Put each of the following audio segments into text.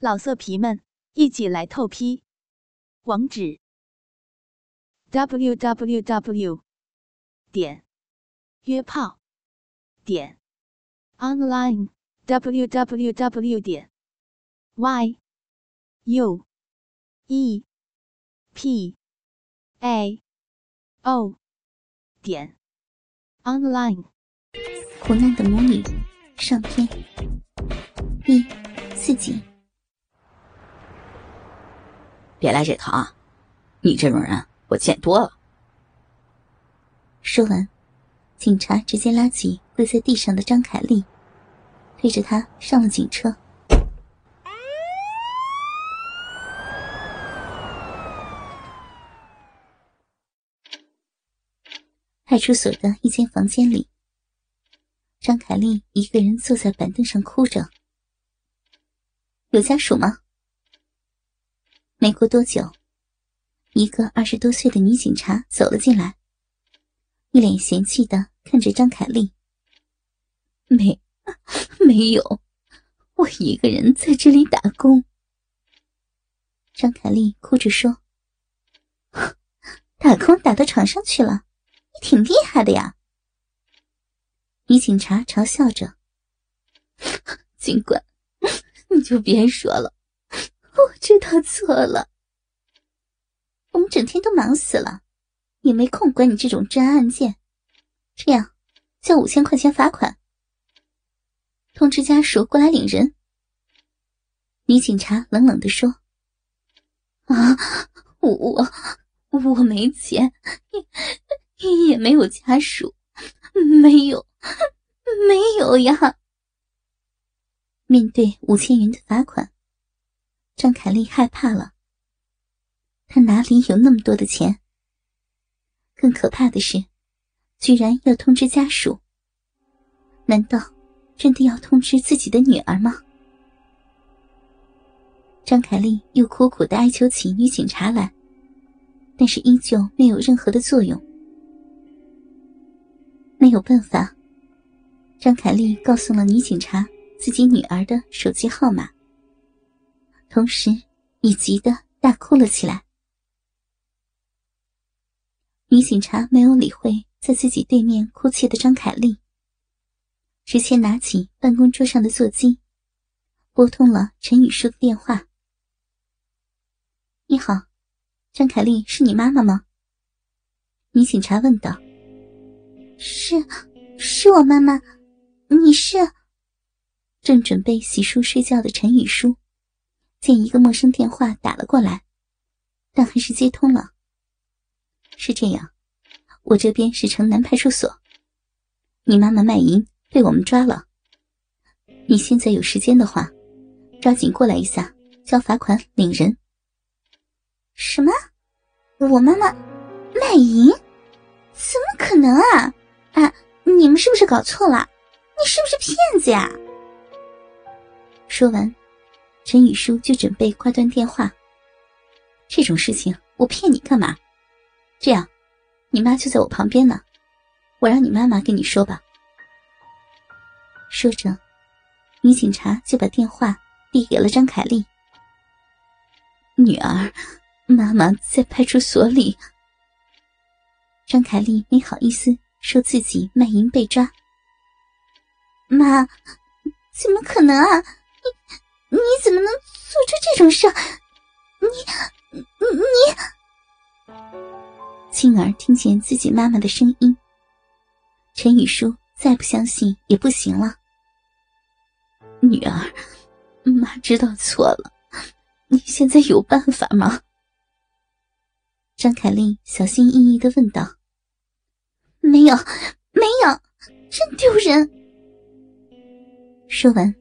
老色皮们，一起来透批！网址：w w w 点约炮点 online w w w 点 y u e p a o 点 online。苦难的母女上篇第四集。别来这套啊！你这种人我见多了。说完，警察直接拉起跪在地上的张凯丽，推着她上了警车。派出所的一间房间里，张凯丽一个人坐在板凳上哭着。有家属吗？没过多久，一个二十多岁的女警察走了进来，一脸嫌弃的看着张凯丽。没，没有，我一个人在这里打工。张凯丽哭着说：“打工打到床上去了，你挺厉害的呀。”女警察嘲笑着：“警官，你就别说了。”知道错了，我们整天都忙死了，也没空管你这种治安案件。这样，交五千块钱罚款，通知家属过来领人。女警察冷冷的说：“啊，我我没钱，也也没有家属，没有，没有呀。”面对五千元的罚款。张凯丽害怕了，她哪里有那么多的钱？更可怕的是，居然要通知家属。难道真的要通知自己的女儿吗？张凯丽又苦苦的哀求起女警察来，但是依旧没有任何的作用。没有办法，张凯丽告诉了女警察自己女儿的手机号码。同时，也急得大哭了起来。女警察没有理会在自己对面哭泣的张凯丽，直接拿起办公桌上的座机，拨通了陈雨舒的电话。“你好，张凯丽，是你妈妈吗？”女警察问道。“是，是我妈妈。你是？”正准备洗漱睡觉的陈雨舒。见一个陌生电话打了过来，但还是接通了。是这样，我这边是城南派出所，你妈妈卖淫被我们抓了。你现在有时间的话，抓紧过来一下，交罚款领人。什么？我妈妈卖淫？怎么可能啊？啊，你们是不是搞错了？你是不是骗子呀？说完。陈雨舒就准备挂断电话。这种事情我骗你干嘛？这样，你妈就在我旁边呢，我让你妈妈跟你说吧。说着，女警察就把电话递给了张凯丽。女儿，妈妈在派出所里。张凯丽没好意思说自己卖淫被抓。妈，怎么可能啊？你。你怎么能做出这种事？你、你、你！青儿听见自己妈妈的声音，陈雨舒再不相信也不行了。女儿，妈知道错了，你现在有办法吗？张凯丽小心翼翼的问道。没有，没有，真丢人。说完。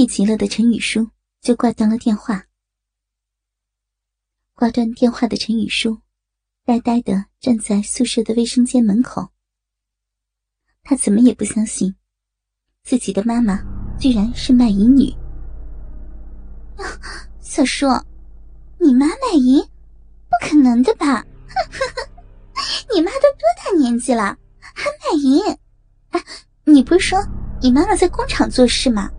气急了的陈雨舒就挂断了电话。挂断电话的陈雨舒，呆呆的站在宿舍的卫生间门口。他怎么也不相信，自己的妈妈居然是卖淫女。小叔，你妈卖淫？不可能的吧？你妈都多大年纪了，还卖淫？哎，你不是说你妈妈在工厂做事吗？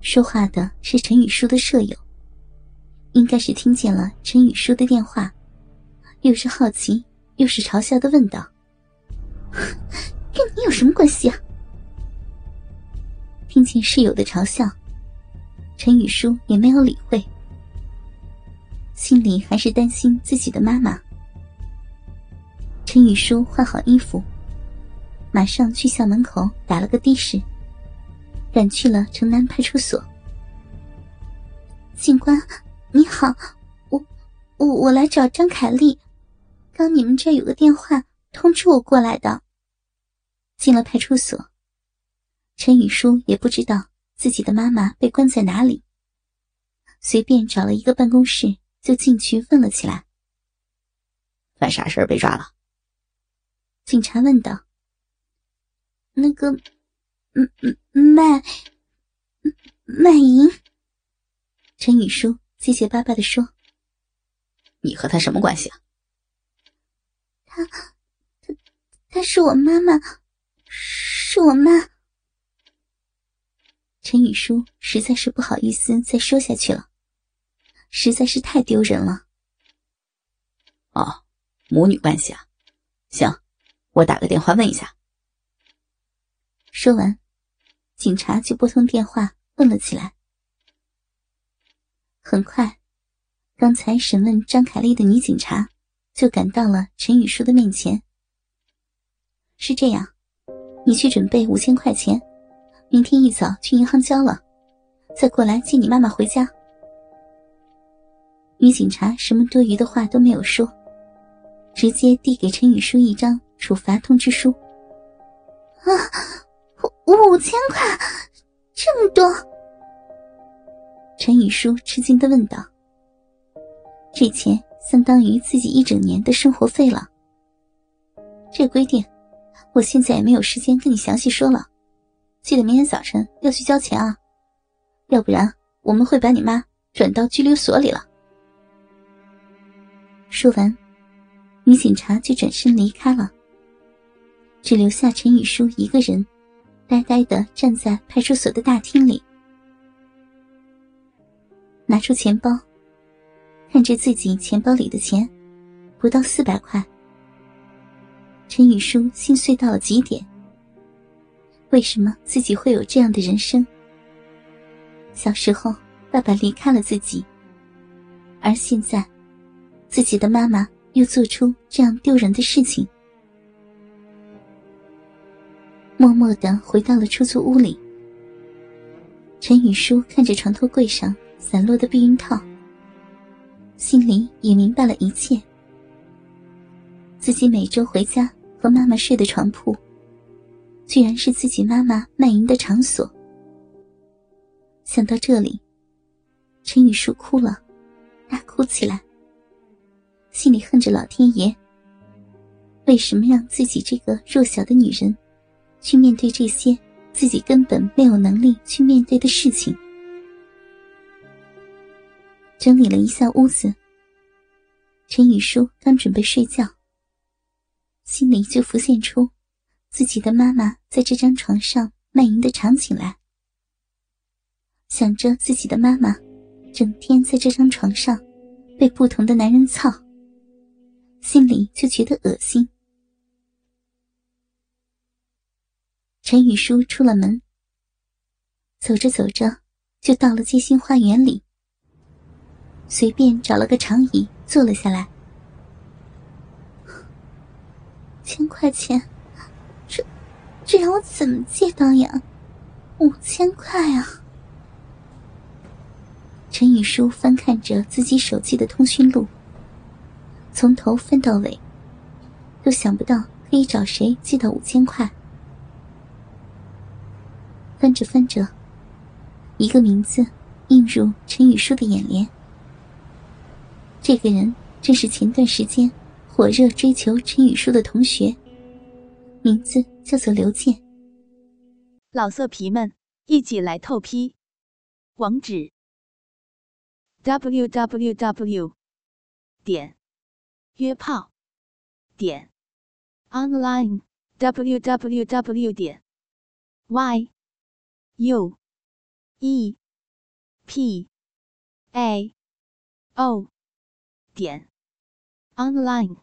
说话的是陈雨舒的舍友，应该是听见了陈雨舒的电话，又是好奇又是嘲笑的问道：“ 跟你有什么关系啊？”听见室友的嘲笑，陈雨舒也没有理会，心里还是担心自己的妈妈。陈雨舒换好衣服，马上去校门口打了个的士。赶去了城南派出所。警官，你好，我我我来找张凯丽，刚你们这有个电话通知我过来的。进了派出所，陈宇舒也不知道自己的妈妈被关在哪里，随便找了一个办公室就进去问了起来。犯啥事儿被抓了？警察问道。那个。嗯嗯，卖卖淫。陈雨舒结结巴巴的说：“你和他什么关系啊？”他他他是我妈妈，是我妈。陈雨舒实在是不好意思再说下去了，实在是太丢人了。哦，母女关系啊？行，我打个电话问一下。说完。警察就拨通电话问了起来。很快，刚才审问张凯丽的女警察就赶到了陈雨舒的面前。是这样，你去准备五千块钱，明天一早去银行交了，再过来接你妈妈回家。女警察什么多余的话都没有说，直接递给陈雨舒一张处罚通知书。啊！五千块，这么多！陈雨舒吃惊的问道：“这钱相当于自己一整年的生活费了。”这规定，我现在也没有时间跟你详细说了。记得明天早晨要去交钱啊，要不然我们会把你妈转到拘留所里了。说完，女警察就转身离开了，只留下陈雨舒一个人。呆呆的站在派出所的大厅里，拿出钱包，看着自己钱包里的钱，不到四百块。陈雨舒心碎到了极点。为什么自己会有这样的人生？小时候，爸爸离开了自己，而现在，自己的妈妈又做出这样丢人的事情。默默的回到了出租屋里。陈雨舒看着床头柜上散落的避孕套，心里也明白了一切。自己每周回家和妈妈睡的床铺，居然是自己妈妈卖淫的场所。想到这里，陈雨舒哭了，大哭起来，心里恨着老天爷，为什么让自己这个弱小的女人？去面对这些自己根本没有能力去面对的事情。整理了一下屋子，陈雨舒刚准备睡觉，心里就浮现出自己的妈妈在这张床上卖淫的场景来。想着自己的妈妈整天在这张床上被不同的男人操，心里就觉得恶心。陈雨舒出了门，走着走着就到了街心花园里，随便找了个长椅坐了下来。千块钱，这这让我怎么借到呀？五千块啊！陈雨舒翻看着自己手机的通讯录，从头翻到尾，都想不到可以找谁借到五千块。翻着翻着，一个名字映入陈雨舒的眼帘。这个人正是前段时间火热追求陈雨舒的同学，名字叫做刘健。老色皮们，一起来透批！网址：w w w. 点约炮点 online w w w. 点 y。U E. P. A. O. 点。Online。